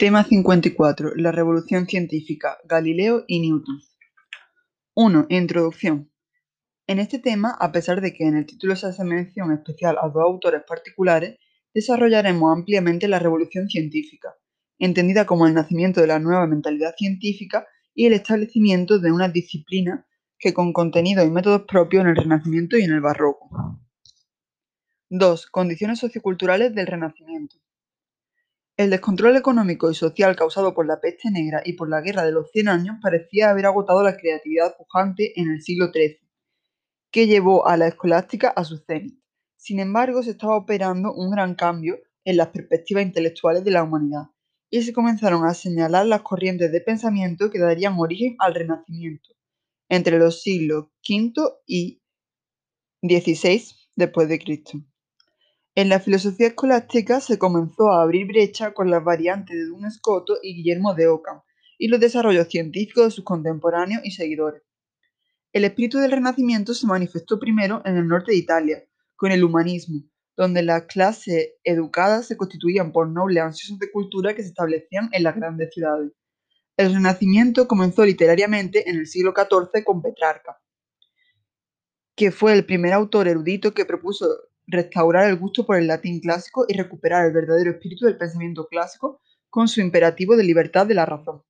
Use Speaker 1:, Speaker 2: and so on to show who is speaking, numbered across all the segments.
Speaker 1: Tema 54. La revolución científica. Galileo y Newton. 1. Introducción. En este tema, a pesar de que en el título se hace mención especial a dos autores particulares, desarrollaremos ampliamente la revolución científica, entendida como el nacimiento de la nueva mentalidad científica y el establecimiento de una disciplina que con contenidos y métodos propios en el Renacimiento y en el Barroco. 2. Condiciones socioculturales del Renacimiento. El descontrol económico y social causado por la peste negra y por la Guerra de los Cien Años parecía haber agotado la creatividad pujante en el siglo XIII, que llevó a la escolástica a su cenit. Sin embargo, se estaba operando un gran cambio en las perspectivas intelectuales de la humanidad, y se comenzaron a señalar las corrientes de pensamiento que darían origen al Renacimiento, entre los siglos V y XVI después de Cristo. En la filosofía escolástica se comenzó a abrir brecha con las variantes de Duns Scoto y Guillermo de Ockham y los desarrollos científicos de sus contemporáneos y seguidores. El espíritu del Renacimiento se manifestó primero en el norte de Italia, con el humanismo, donde las clases educadas se constituían por nobles ansiosos de cultura que se establecían en las grandes ciudades. El Renacimiento comenzó literariamente en el siglo XIV con Petrarca, que fue el primer autor erudito que propuso restaurar el gusto por el latín clásico y recuperar el verdadero espíritu del pensamiento clásico con su imperativo de libertad de la razón.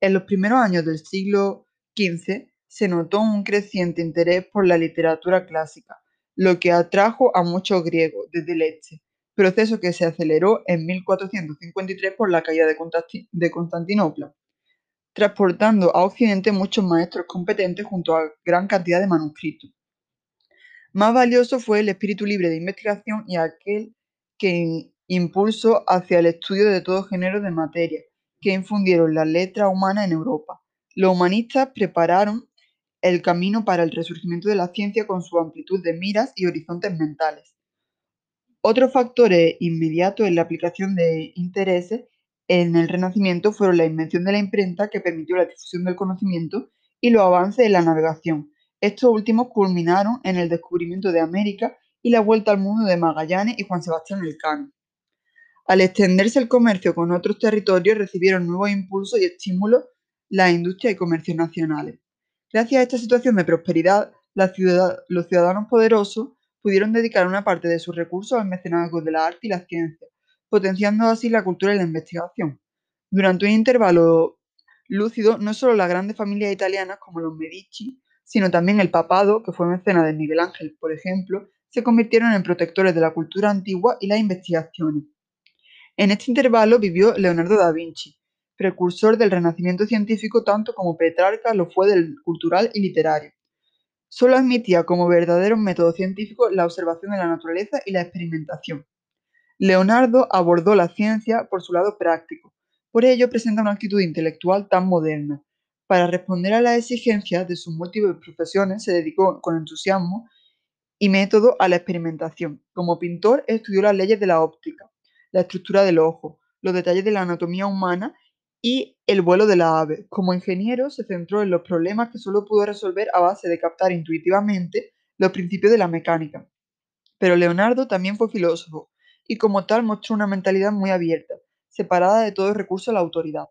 Speaker 1: En los primeros años del siglo XV se notó un creciente interés por la literatura clásica, lo que atrajo a muchos griegos desde Lecce, proceso que se aceleró en 1453 por la caída de Constantinopla, transportando a Occidente muchos maestros competentes junto a gran cantidad de manuscritos. Más valioso fue el espíritu libre de investigación y aquel que impulsó hacia el estudio de todo género de materia, que infundieron la letra humana en Europa. Los humanistas prepararon el camino para el resurgimiento de la ciencia con su amplitud de miras y horizontes mentales. Otros factores inmediatos en la aplicación de intereses en el Renacimiento fueron la invención de la imprenta que permitió la difusión del conocimiento y los avances en la navegación, estos últimos culminaron en el descubrimiento de América y la vuelta al mundo de Magallanes y Juan Sebastián Elcano. Al extenderse el comercio con otros territorios, recibieron nuevos impulsos y estímulos las industrias y comercios nacionales. Gracias a esta situación de prosperidad, los ciudadanos poderosos pudieron dedicar una parte de sus recursos al mecenazgo de la arte y la ciencia, potenciando así la cultura y la investigación. Durante un intervalo lúcido, no solo las grandes familias italianas como los Medici sino también el papado, que fue mecenas de Miguel Ángel, por ejemplo, se convirtieron en protectores de la cultura antigua y las investigaciones. En este intervalo vivió Leonardo da Vinci, precursor del renacimiento científico tanto como Petrarca lo fue del cultural y literario. Solo admitía como verdaderos métodos científicos la observación de la naturaleza y la experimentación. Leonardo abordó la ciencia por su lado práctico, por ello presenta una actitud intelectual tan moderna, para responder a las exigencias de sus múltiples profesiones, se dedicó con entusiasmo y método a la experimentación. Como pintor, estudió las leyes de la óptica, la estructura del ojo, los detalles de la anatomía humana y el vuelo de la ave. Como ingeniero, se centró en los problemas que solo pudo resolver a base de captar intuitivamente los principios de la mecánica. Pero Leonardo también fue filósofo y como tal mostró una mentalidad muy abierta, separada de todo recurso a la autoridad.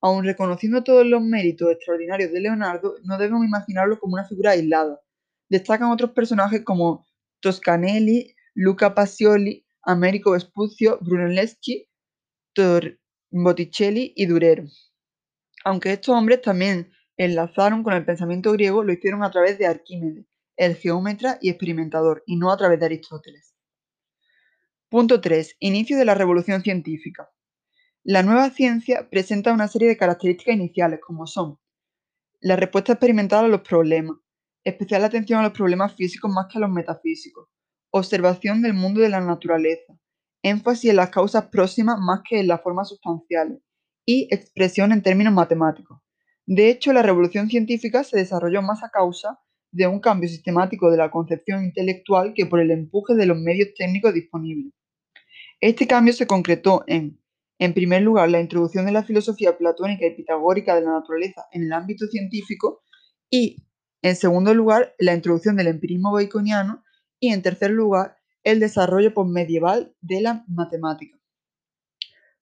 Speaker 1: Aun reconociendo todos los méritos extraordinarios de Leonardo, no debemos imaginarlo como una figura aislada. Destacan otros personajes como Toscanelli, Luca Pacioli, Americo Vespucio, Brunelleschi, Botticelli y Durero. Aunque estos hombres también enlazaron con el pensamiento griego, lo hicieron a través de Arquímedes, el geómetra y experimentador, y no a través de Aristóteles. Punto 3. Inicio de la revolución científica. La nueva ciencia presenta una serie de características iniciales, como son la respuesta experimental a los problemas, especial atención a los problemas físicos más que a los metafísicos, observación del mundo de la naturaleza, énfasis en las causas próximas más que en las formas sustanciales, y expresión en términos matemáticos. De hecho, la revolución científica se desarrolló más a causa de un cambio sistemático de la concepción intelectual que por el empuje de los medios técnicos disponibles. Este cambio se concretó en en primer lugar, la introducción de la filosofía platónica y pitagórica de la naturaleza en el ámbito científico y, en segundo lugar, la introducción del empirismo baconiano y, en tercer lugar, el desarrollo postmedieval de la matemática.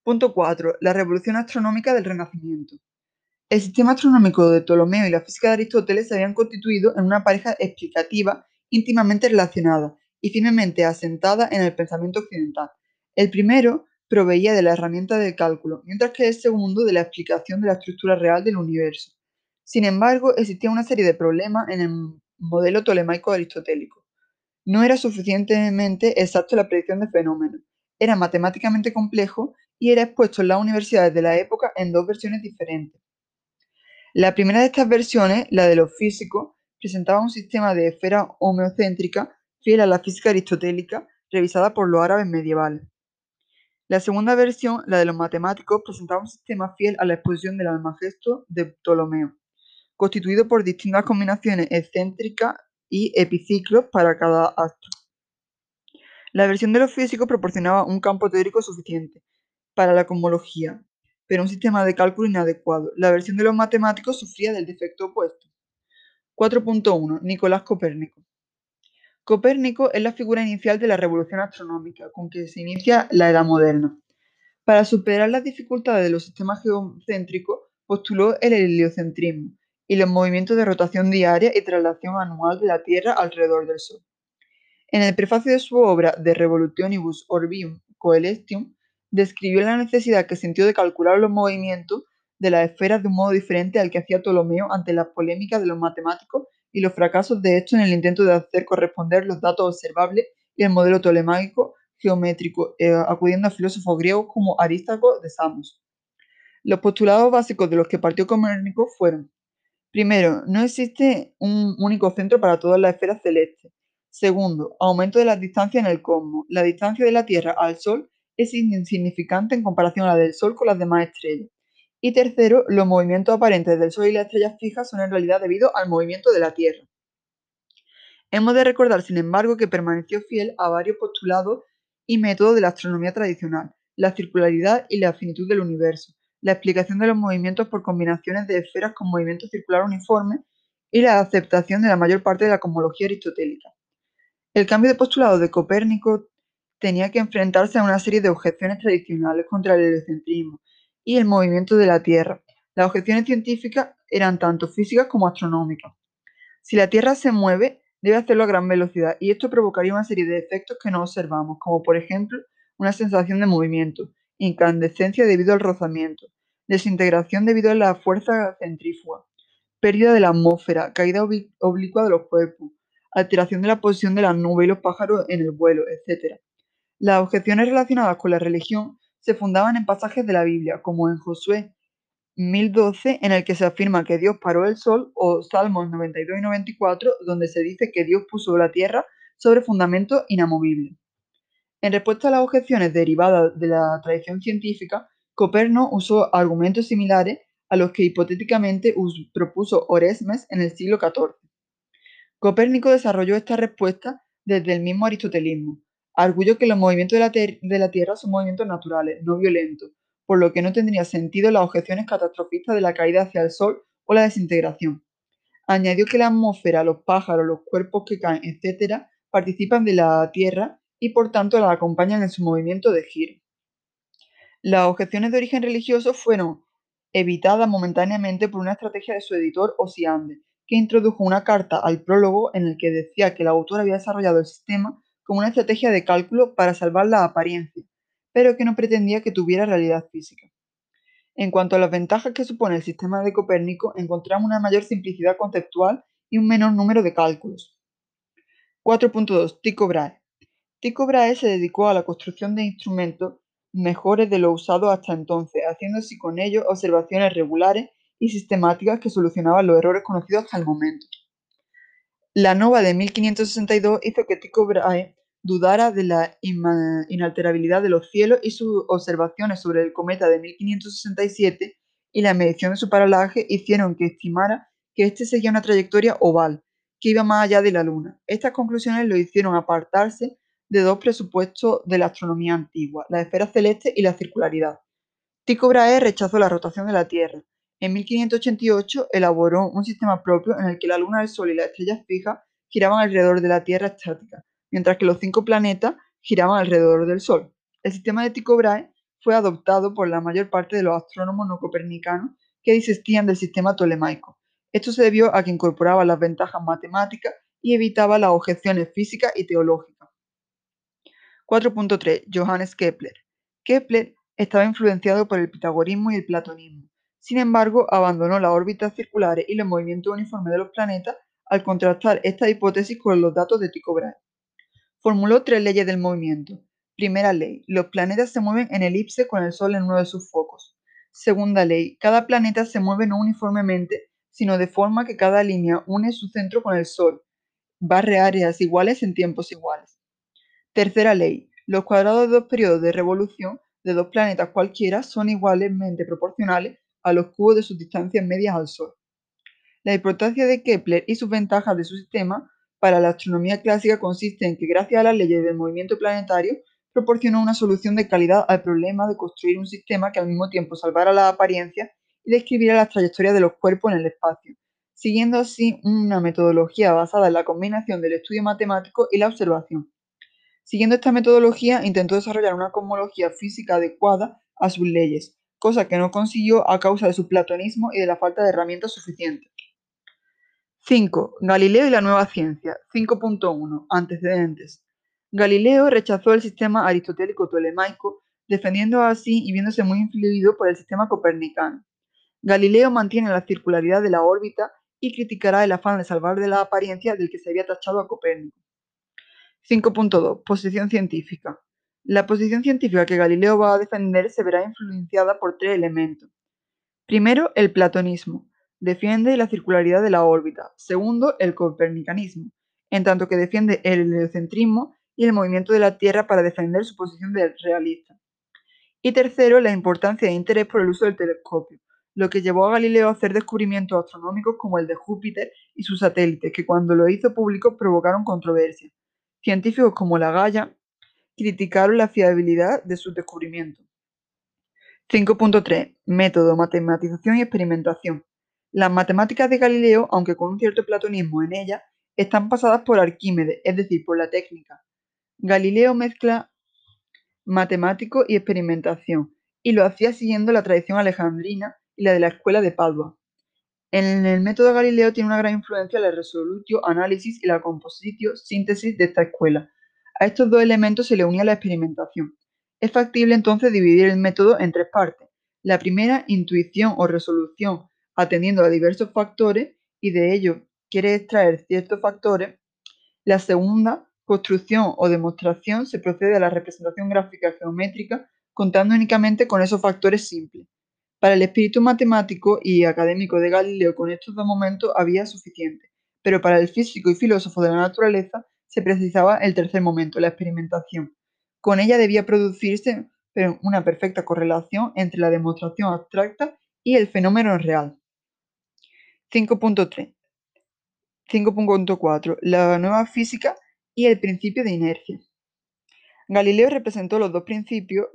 Speaker 1: Punto 4. La revolución astronómica del Renacimiento. El sistema astronómico de Ptolomeo y la física de Aristóteles se habían constituido en una pareja explicativa íntimamente relacionada y firmemente asentada en el pensamiento occidental. El primero proveía de la herramienta del cálculo, mientras que el segundo de la explicación de la estructura real del universo. Sin embargo, existía una serie de problemas en el modelo tolemaico aristotélico. No era suficientemente exacto la predicción de fenómenos, era matemáticamente complejo y era expuesto en las universidades de la época en dos versiones diferentes. La primera de estas versiones, la de los físicos, presentaba un sistema de esfera homeocéntrica fiel a la física aristotélica revisada por los árabes medievales. La segunda versión, la de los matemáticos, presentaba un sistema fiel a la exposición del Almagesto de Ptolomeo, constituido por distintas combinaciones excéntricas y epiciclos para cada astro. La versión de los físicos proporcionaba un campo teórico suficiente para la cosmología, pero un sistema de cálculo inadecuado. La versión de los matemáticos sufría del defecto opuesto. 4.1. Nicolás Copérnico. Copérnico es la figura inicial de la revolución astronómica, con que se inicia la Edad Moderna. Para superar las dificultades de los sistemas geocéntricos, postuló el heliocentrismo y los movimientos de rotación diaria y traslación anual de la Tierra alrededor del Sol. En el prefacio de su obra De Revolutionibus Orbium Coelestium, describió la necesidad que sintió de calcular los movimientos de las esferas de un modo diferente al que hacía Ptolomeo ante las polémicas de los matemáticos y los fracasos de estos en el intento de hacer corresponder los datos observables y el modelo tolemaico geométrico, eh, acudiendo a filósofos griegos como Aristarco de Samos. Los postulados básicos de los que partió Copérnico fueron: primero, no existe un único centro para todas las esferas celestes. Segundo, aumento de las distancias en el cosmos. La distancia de la Tierra al Sol es insignificante en comparación a la del Sol con las demás estrellas. Y tercero, los movimientos aparentes del Sol y las estrellas fijas son en realidad debido al movimiento de la Tierra. Hemos de recordar, sin embargo, que permaneció fiel a varios postulados y métodos de la astronomía tradicional, la circularidad y la finitud del universo, la explicación de los movimientos por combinaciones de esferas con movimiento circular uniforme y la aceptación de la mayor parte de la cosmología aristotélica. El cambio de postulado de Copérnico tenía que enfrentarse a una serie de objeciones tradicionales contra el heliocentrismo y el movimiento de la Tierra. Las objeciones científicas eran tanto físicas como astronómicas. Si la Tierra se mueve, debe hacerlo a gran velocidad y esto provocaría una serie de efectos que no observamos, como por ejemplo una sensación de movimiento, incandescencia debido al rozamiento, desintegración debido a la fuerza centrífuga, pérdida de la atmósfera, caída oblicua de los cuerpos, alteración de la posición de las nubes y los pájaros en el vuelo, etc. Las objeciones relacionadas con la religión se fundaban en pasajes de la Biblia, como en Josué 1012, en el que se afirma que Dios paró el sol, o Salmos 92 y 94, donde se dice que Dios puso la tierra sobre fundamentos inamovibles. En respuesta a las objeciones derivadas de la tradición científica, Coperno usó argumentos similares a los que hipotéticamente propuso Oresmes en el siglo XIV. Copérnico desarrolló esta respuesta desde el mismo aristotelismo, Arguyó que los movimientos de la, Tierra son movimientos naturales, no violentos, por lo que no tendría sentido las objeciones catastrofistas de la caída hacia el Sol o la desintegración. Añadió que la atmósfera, los pájaros, los cuerpos que caen, etc., participan de la Tierra y por tanto la acompañan en su movimiento de giro. Las objeciones de origen religioso fueron evitadas momentáneamente por una estrategia de su editor Osiande, que introdujo una carta al prólogo en el que decía que el autor había desarrollado el sistema como una estrategia de cálculo para salvar la apariencia, pero que no pretendía que tuviera realidad física. En cuanto a las ventajas que supone el sistema de Copérnico, encontramos una mayor simplicidad conceptual y un menor número de cálculos. 4.2. Tycho Brahe. Tycho Brahe se dedicó a la construcción de instrumentos mejores de lo usado hasta entonces, haciendo así con ellos observaciones regulares y sistemáticas que solucionaban los errores conocidos hasta el momento. La nova de 1562 hizo que Tycho Brahe dudara de la inalterabilidad de los cielos y sus observaciones sobre el cometa de 1567 y la medición de su paralaje hicieron que estimara que éste seguía una trayectoria oval, que iba más allá de la Luna. Estas conclusiones lo hicieron apartarse de dos presupuestos de la astronomía antigua, la esfera celeste y la circularidad. Tycho Brahe rechazó la rotación de la Tierra, en 1588 elaboró un sistema propio en el que la Luna, el Sol y las estrellas fijas giraban alrededor de la Tierra estática, mientras que los cinco planetas giraban alrededor del Sol. El sistema de Tycho Brahe fue adoptado por la mayor parte de los astrónomos no copernicanos que disistían del sistema tolemaico. Esto se debió a que incorporaba las ventajas matemáticas y evitaba las objeciones físicas y teológicas. 4.3. Johannes Kepler. Kepler estaba influenciado por el pitagorismo y el platonismo. Sin embargo, abandonó las órbitas circulares y los movimientos uniformes de los planetas al contrastar esta hipótesis con los datos de Tycho Brahe. Formuló tres leyes del movimiento. Primera ley, los planetas se mueven en elipse con el Sol en uno de sus focos. Segunda ley, cada planeta se mueve no uniformemente, sino de forma que cada línea une su centro con el Sol, barre áreas iguales en tiempos iguales. Tercera ley, los cuadrados de dos periodos de revolución de dos planetas cualquiera son igualmente proporcionales a los cubos de sus distancias medias al Sol. La importancia de Kepler y sus ventajas de su sistema para la astronomía clásica consiste en que gracias a las leyes del movimiento planetario proporcionó una solución de calidad al problema de construir un sistema que al mismo tiempo salvara la apariencia y describiera las trayectorias de los cuerpos en el espacio, siguiendo así una metodología basada en la combinación del estudio matemático y la observación. Siguiendo esta metodología, intentó desarrollar una cosmología física adecuada a sus leyes, cosa que no consiguió a causa de su platonismo y de la falta de herramientas suficientes. 5. Galileo y la nueva ciencia. 5.1. Antecedentes. Galileo rechazó el sistema aristotélico tolemaico, defendiendo así y viéndose muy influido por el sistema copernicano. Galileo mantiene la circularidad de la órbita y criticará el afán de salvar de la apariencia del que se había tachado a Copérnico. 5.2. Posición científica. La posición científica que Galileo va a defender se verá influenciada por tres elementos. Primero, el platonismo. Defiende la circularidad de la órbita. Segundo, el copernicanismo, en tanto que defiende el heliocentrismo y el movimiento de la Tierra para defender su posición de realista. Y tercero, la importancia e interés por el uso del telescopio, lo que llevó a Galileo a hacer descubrimientos astronómicos como el de Júpiter y sus satélites, que cuando lo hizo público provocaron controversia. Científicos como Lagalla criticaron la fiabilidad de sus descubrimientos. 5.3. Método, matematización y experimentación. Las matemáticas de Galileo, aunque con un cierto platonismo en ellas, están pasadas por Arquímedes, es decir, por la técnica. Galileo mezcla matemático y experimentación, y lo hacía siguiendo la tradición alejandrina y la de la escuela de Padua. En el método Galileo tiene una gran influencia la resolutio análisis y la compositio síntesis de esta escuela. A estos dos elementos se le unía la experimentación. Es factible entonces dividir el método en tres partes. La primera, intuición o resolución, atendiendo a diversos factores y de ello quiere extraer ciertos factores. La segunda, construcción o demostración, se procede a la representación gráfica geométrica contando únicamente con esos factores simples. Para el espíritu matemático y académico de Galileo con estos dos momentos había suficiente, pero para el físico y filósofo de la naturaleza se precisaba el tercer momento, la experimentación. Con ella debía producirse una perfecta correlación entre la demostración abstracta y el fenómeno real. 5.3. 5.4. La nueva física y el principio de inercia. Galileo representó los dos principios,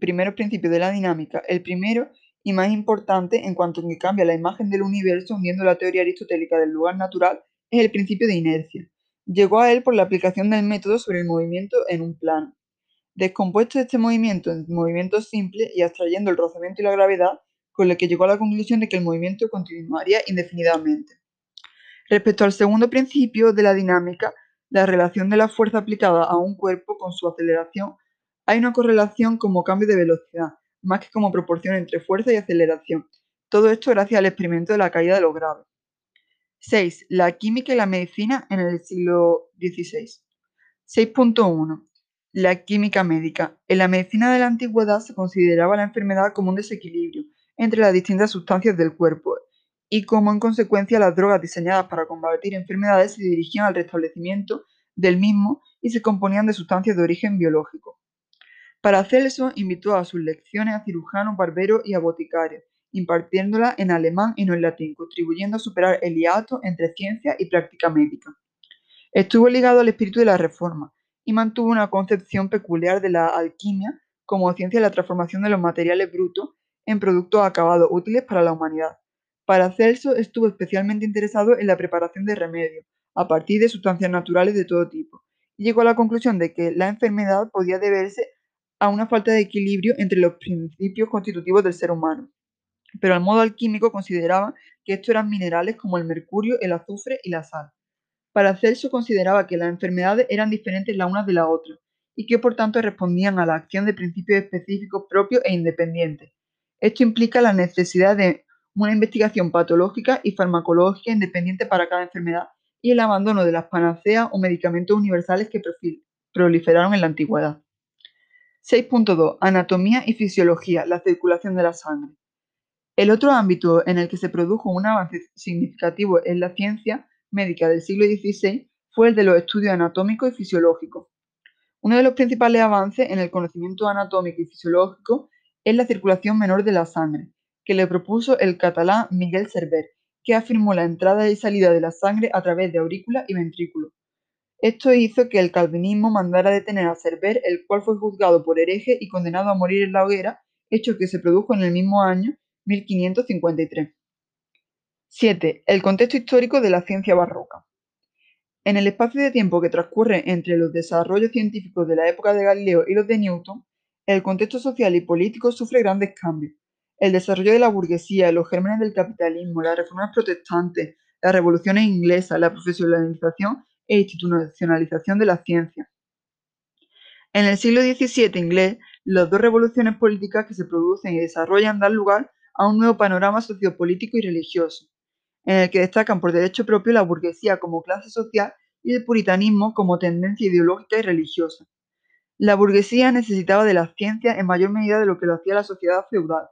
Speaker 1: primeros principios de la dinámica. El primero y más importante en cuanto a que cambia la imagen del universo uniendo la teoría aristotélica del lugar natural es el principio de inercia. Llegó a él por la aplicación del método sobre el movimiento en un plano. Descompuesto este movimiento en movimientos simples y abstrayendo el rozamiento y la gravedad, con lo que llegó a la conclusión de que el movimiento continuaría indefinidamente. Respecto al segundo principio de la dinámica, la relación de la fuerza aplicada a un cuerpo con su aceleración, hay una correlación como cambio de velocidad, más que como proporción entre fuerza y aceleración. Todo esto gracias al experimento de la caída de los graves. 6. La química y la medicina en el siglo XVI. 6.1. La química médica. En la medicina de la antigüedad se consideraba la enfermedad como un desequilibrio entre las distintas sustancias del cuerpo y como en consecuencia las drogas diseñadas para combatir enfermedades se dirigían al restablecimiento del mismo y se componían de sustancias de origen biológico. Paracelso invitó a sus lecciones a cirujanos, barberos y a boticarios, impartiéndolas en alemán y no en latín, contribuyendo a superar el hiato entre ciencia y práctica médica. Estuvo ligado al espíritu de la reforma y mantuvo una concepción peculiar de la alquimia como ciencia de la transformación de los materiales brutos en productos acabados útiles para la humanidad. Paracelso estuvo especialmente interesado en la preparación de remedios, a partir de sustancias naturales de todo tipo, y llegó a la conclusión de que la enfermedad podía deberse a una falta de equilibrio entre los principios constitutivos del ser humano. Pero al modo alquímico consideraba que estos eran minerales como el mercurio, el azufre y la sal. Paracelso consideraba que las enfermedades eran diferentes las unas de las otras y que por tanto respondían a la acción de principios específicos propios e independientes. Esto implica la necesidad de una investigación patológica y farmacológica independiente para cada enfermedad y el abandono de las panaceas o medicamentos universales que proliferaron en la antigüedad. 6.2. Anatomía y fisiología, la circulación de la sangre. El otro ámbito en el que se produjo un avance significativo en la ciencia médica del siglo XVI fue el de los estudios anatómicos y fisiológicos. Uno de los principales avances en el conocimiento anatómico y fisiológico es la circulación menor de la sangre, que le propuso el catalán Miguel Servet, que afirmó la entrada y salida de la sangre a través de aurícula y ventrículo. Esto hizo que el calvinismo mandara detener a Servet, el cual fue juzgado por hereje y condenado a morir en la hoguera, hecho que se produjo en el mismo año 1553. 7. El contexto histórico de la ciencia barroca. En el espacio de tiempo que transcurre entre los desarrollos científicos de la época de Galileo y los de Newton, el contexto social y político sufre grandes cambios. El desarrollo de la burguesía, los gérmenes del capitalismo, las reformas protestantes, las revoluciones inglesas, la profesionalización e institucionalización de la ciencia. En el siglo XVII inglés, las dos revoluciones políticas que se producen y desarrollan dan lugar a un nuevo panorama sociopolítico y religioso, en el que destacan por derecho propio la burguesía como clase social y el puritanismo como tendencia ideológica y religiosa. La burguesía necesitaba de la ciencia en mayor medida de lo que lo hacía la sociedad feudal,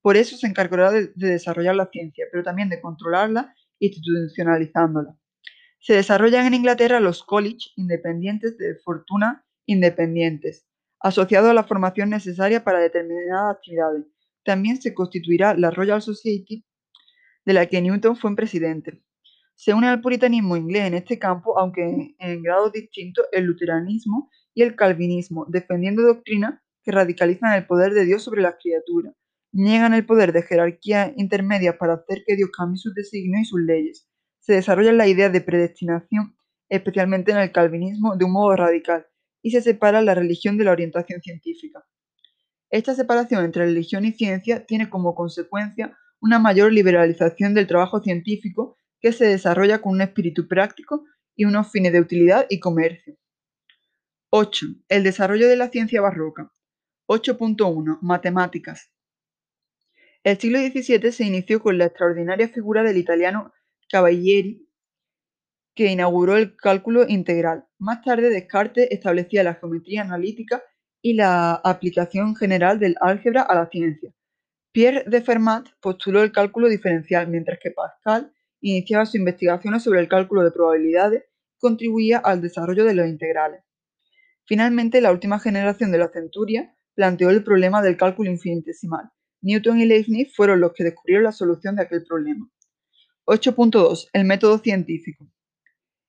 Speaker 1: por eso se encargará de, desarrollar la ciencia, pero también de controlarla e institucionalizándola. Se desarrollan en Inglaterra los college independientes de fortuna independientes, asociados a la formación necesaria para determinadas actividades. También se constituirá la Royal Society, de la que Newton fue presidente. Se une al puritanismo inglés en este campo, aunque en grados distintos, el luteranismo y el calvinismo, defendiendo doctrinas que radicalizan el poder de Dios sobre las criaturas Niegan el poder de jerarquía intermedia para hacer que Dios cambie sus designios y sus leyes. Se desarrolla la idea de predestinación, especialmente en el calvinismo, de un modo radical, y se separa la religión de la orientación científica. Esta separación entre religión y ciencia tiene como consecuencia una mayor liberalización del trabajo científico que se desarrolla con un espíritu práctico y unos fines de utilidad y comercio. 8. El desarrollo de la ciencia barroca. 8.1. Matemáticas. El siglo XVII se inició con la extraordinaria figura del italiano Cavalieri, que inauguró el cálculo integral. Más tarde, Descartes establecía la geometría analítica y la aplicación general del álgebra a la ciencia. Pierre de Fermat postuló el cálculo diferencial, mientras que Pascal iniciaba sus investigaciones sobre el cálculo de probabilidades y contribuía al desarrollo de los integrales. Finalmente, la última generación de la centuria planteó el problema del cálculo infinitesimal, Newton y Leibniz fueron los que descubrieron la solución de aquel problema. 8.2. El método científico.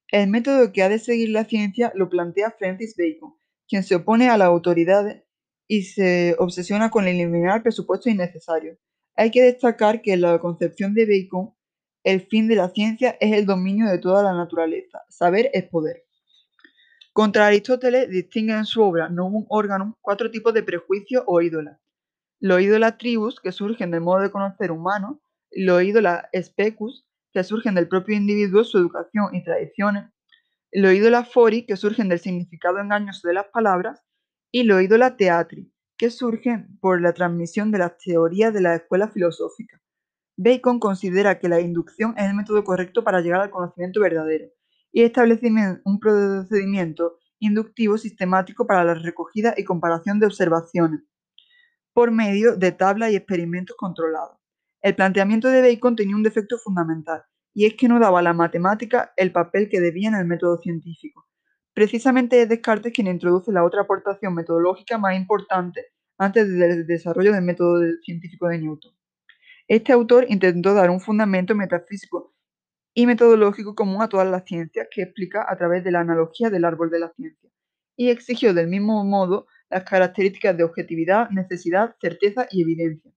Speaker 1: El método que ha de seguir la ciencia lo plantea Francis Bacon, quien se opone a las autoridades y se obsesiona con eliminar presupuestos innecesarios. Hay que destacar que en la concepción de Bacon, el fin de la ciencia es el dominio de toda la naturaleza. Saber es poder. Contra Aristóteles distingue en su obra Novum Organum cuatro tipos de prejuicios o ídolas. Los ídolas tribus, que surgen del modo de conocer humano, los ídolas specus, que surgen del propio individuo, su educación y tradiciones, los ídolas fori, que surgen del significado engañoso de las palabras, y los ídolas teatri, que surgen por la transmisión de las teorías de la escuela filosófica. Bacon considera que la inducción es el método correcto para llegar al conocimiento verdadero y establece un procedimiento inductivo sistemático para la recogida y comparación de observaciones, por medio de tablas y experimentos controlados. El planteamiento de Bacon tenía un defecto fundamental, y es que no daba a la matemática el papel que debía en el método científico. Precisamente es Descartes quien introduce la otra aportación metodológica más importante antes del desarrollo del método científico de Newton. Este autor intentó dar un fundamento metafísico y metodológico común a todas las ciencias que explica a través de la analogía del árbol de la ciencia, y exigió del mismo modo las características de objetividad, necesidad, certeza y evidencia.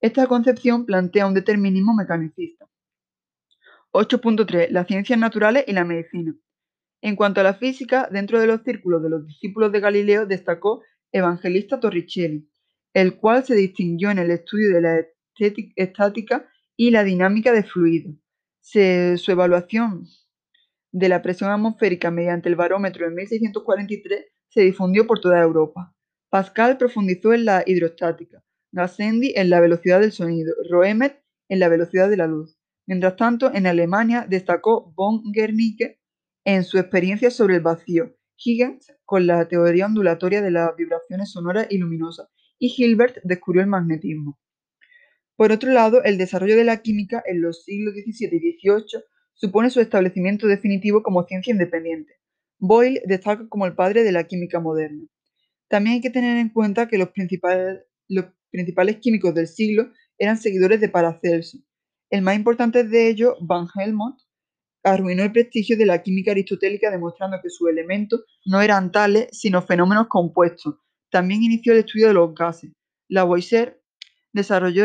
Speaker 1: Esta concepción plantea un determinismo mecanicista. 8.3. Las ciencias naturales y la medicina. En cuanto a la física, dentro de los círculos de los discípulos de Galileo destacó Evangelista Torricelli, el cual se distinguió en el estudio de la estática y la dinámica de fluidos. Su evaluación de la presión atmosférica mediante el barómetro en 1643 se difundió por toda Europa. Pascal profundizó en la hidrostática, Gassendi en la velocidad del sonido, Roemer en la velocidad de la luz. Mientras tanto, en Alemania destacó von Guernicke en su experiencia sobre el vacío, Higgins con la teoría ondulatoria de las vibraciones sonoras y luminosas, y Hilbert descubrió el magnetismo. Por otro lado, el desarrollo de la química en los siglos XVII y XVIII supone su establecimiento definitivo como ciencia independiente. Boyle destaca como el padre de la química moderna. También hay que tener en cuenta que los principales, químicos del siglo eran seguidores de Paracelso. El más importante de ellos, Van Helmont, arruinó el prestigio de la química aristotélica demostrando que sus elementos no eran tales, sino fenómenos compuestos. También inició el estudio de los gases. Lavoisier desarrolló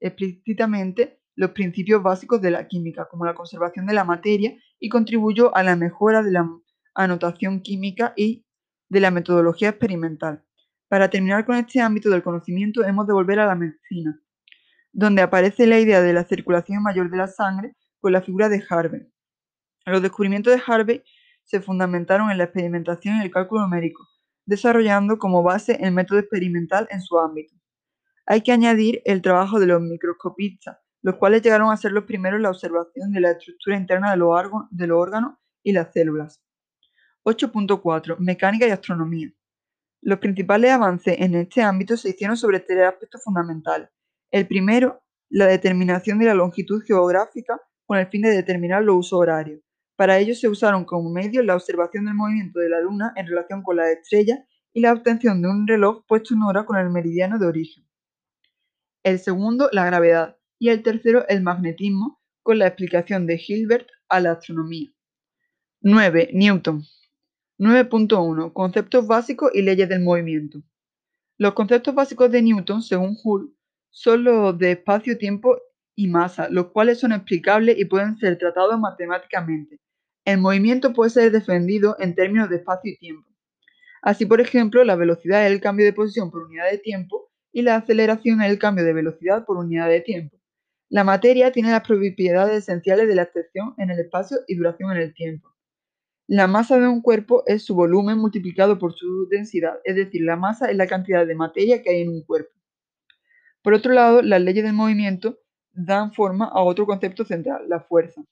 Speaker 1: explícitamente los principios básicos de la química, como la conservación de la materia, y contribuyó a la mejora de la anotación química y de la metodología experimental. Para terminar con este ámbito del conocimiento, hemos de volver a la medicina, donde aparece la idea de la circulación mayor de la sangre con la figura de Harvey. Los descubrimientos de Harvey se fundamentaron en la experimentación y el cálculo numérico, desarrollando como base el método experimental en su ámbito. Hay que añadir el trabajo de los microscopistas, los cuales llegaron a ser los primeros en la observación de la estructura interna de los, órganos y las células. 8.4. Mecánica y astronomía. Los principales avances en este ámbito se hicieron sobre tres aspectos fundamentales. El primero, la determinación de la longitud geográfica con el fin de determinar los usos horarios. Para ello se usaron como medio la observación del movimiento de la Luna en relación con las estrellas y la obtención de un reloj puesto en hora con el meridiano de origen. El segundo, la gravedad, y el tercero, el magnetismo, con la explicación de Hilbert a la astronomía. 9. Newton. 9.1. Conceptos básicos y leyes del movimiento. Los conceptos básicos de Newton, según Hull, son los de espacio, tiempo y masa, los cuales son explicables y pueden ser tratados matemáticamente. El movimiento puede ser defendido en términos de espacio y tiempo. Así, por ejemplo, la velocidad es el cambio de posición por unidad de tiempo y la aceleración es el cambio de velocidad por unidad de tiempo. La materia tiene las propiedades esenciales de la excepción en el espacio y duración en el tiempo. La masa de un cuerpo es su volumen multiplicado por su densidad, es decir, la masa es la cantidad de materia que hay en un cuerpo. Por otro lado, las leyes del movimiento dan forma a otro concepto central, la fuerza.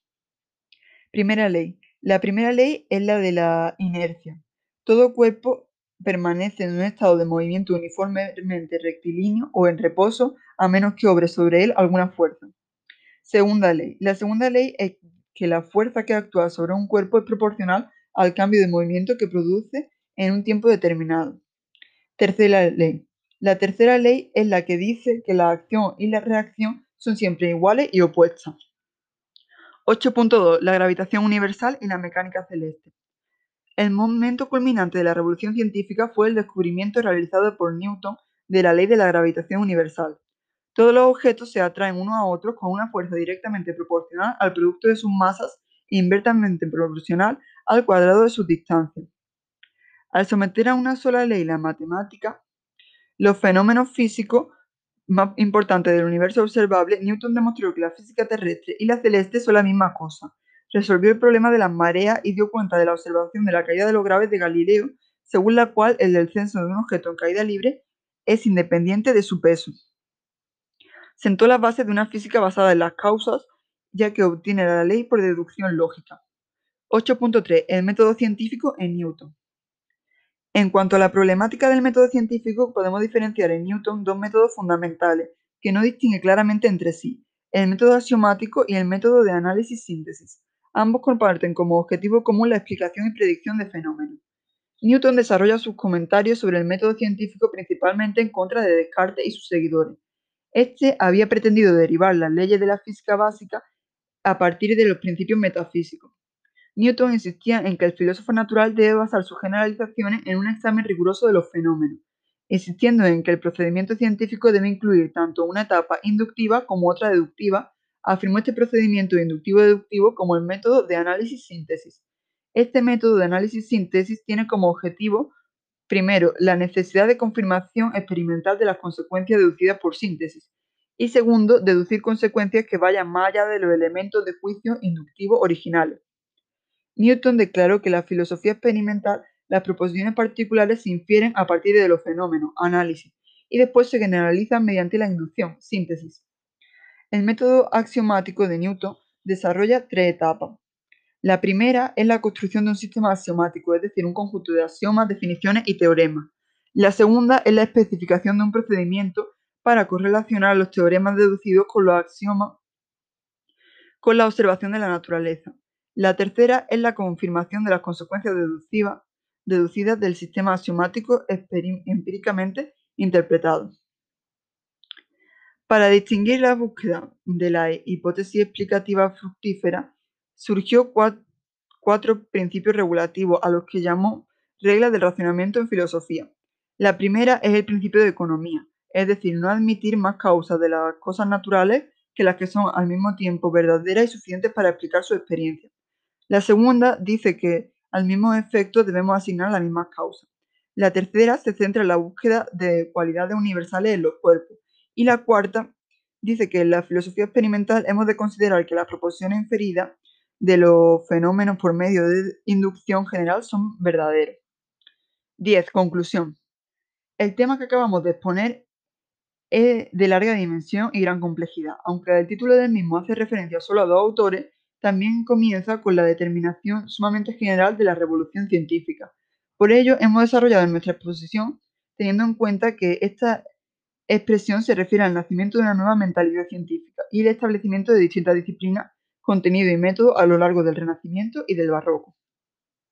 Speaker 1: Primera ley. La primera ley es la de la inercia. Todo cuerpo permanece en un estado de movimiento uniformemente rectilíneo o en reposo, a menos que obre sobre él alguna fuerza. Segunda ley. La segunda ley es que la fuerza que actúa sobre un cuerpo es proporcional al cambio de movimiento que produce en un tiempo determinado. Tercera ley. La tercera ley es la que dice que la acción y la reacción son siempre iguales y opuestas. 8.2. La gravitación universal y la mecánica celeste. El momento culminante de la revolución científica fue el descubrimiento realizado por Newton de la ley de la gravitación universal. Todos los objetos se atraen unos a otros con una fuerza directamente proporcional al producto de sus masas e inversamente proporcional al cuadrado de sus distancias. Al someter a una sola ley la matemática, los fenómenos físicos más importante del universo observable, Newton demostró que la física terrestre y la celeste son la misma cosa. Resolvió el problema de las mareas y dio cuenta de la observación de la caída de los graves de Galileo, según la cual el descenso de un objeto en caída libre es independiente de su peso. Sentó las bases de una física basada en las causas, ya que obtiene la ley por deducción lógica. 8.3. El método científico en Newton. En cuanto a la problemática del método científico, podemos diferenciar en Newton dos métodos fundamentales, que no distingue claramente entre sí, el método axiomático y el método de análisis-síntesis. Ambos comparten como objetivo común la explicación y predicción de fenómenos. Newton desarrolla sus comentarios sobre el método científico principalmente en contra de Descartes y sus seguidores. Este había pretendido derivar las leyes de la física básica a partir de los principios metafísicos. Newton insistía en que el filósofo natural debe basar sus generalizaciones en un examen riguroso de los fenómenos, insistiendo en que el procedimiento científico debe incluir tanto una etapa inductiva como otra deductiva, afirmó este procedimiento inductivo-deductivo como el método de análisis-síntesis. Este método de análisis-síntesis tiene como objetivo Primero, la necesidad de confirmación experimental de las consecuencias deducidas por síntesis. Y segundo, deducir consecuencias que vayan más allá de los elementos de juicio inductivo originales. Newton declaró que la filosofía experimental las proposiciones particulares se infieren a partir de los fenómenos, análisis, y después se generalizan mediante la inducción, síntesis. El método axiomático de Newton desarrolla tres etapas. La primera es la construcción de un sistema axiomático, es decir, un conjunto de axiomas, definiciones y teoremas. La segunda es la especificación de un procedimiento para correlacionar los teoremas deducidos con los axiomas con la observación de la naturaleza. La tercera es la confirmación de las consecuencias deducidas del sistema axiomático empíricamente interpretado. Para distinguir la búsqueda de la hipótesis explicativa fructífera, surgió cuatro, principios regulativos a los que llamó reglas del racionamiento en filosofía. La primera es el principio de economía, es decir, no admitir más causas de las cosas naturales que las que son al mismo tiempo verdaderas y suficientes para explicar su experiencia. La segunda dice que al mismo efecto debemos asignar las mismas causas. La tercera se centra en la búsqueda de cualidades universales en los cuerpos. Y la cuarta dice que en la filosofía experimental hemos de considerar que las proposiciones inferidas de los fenómenos por medio de inducción general son verdaderos. 10. Conclusión. El tema que acabamos de exponer es de larga dimensión y gran complejidad. Aunque el título del mismo hace referencia solo a dos autores, también comienza con la determinación sumamente general de la revolución científica. Por ello, hemos desarrollado nuestra exposición teniendo en cuenta que esta expresión se refiere al nacimiento de una nueva mentalidad científica y el establecimiento de distintas disciplinas, contenido y método a lo largo del Renacimiento y del Barroco.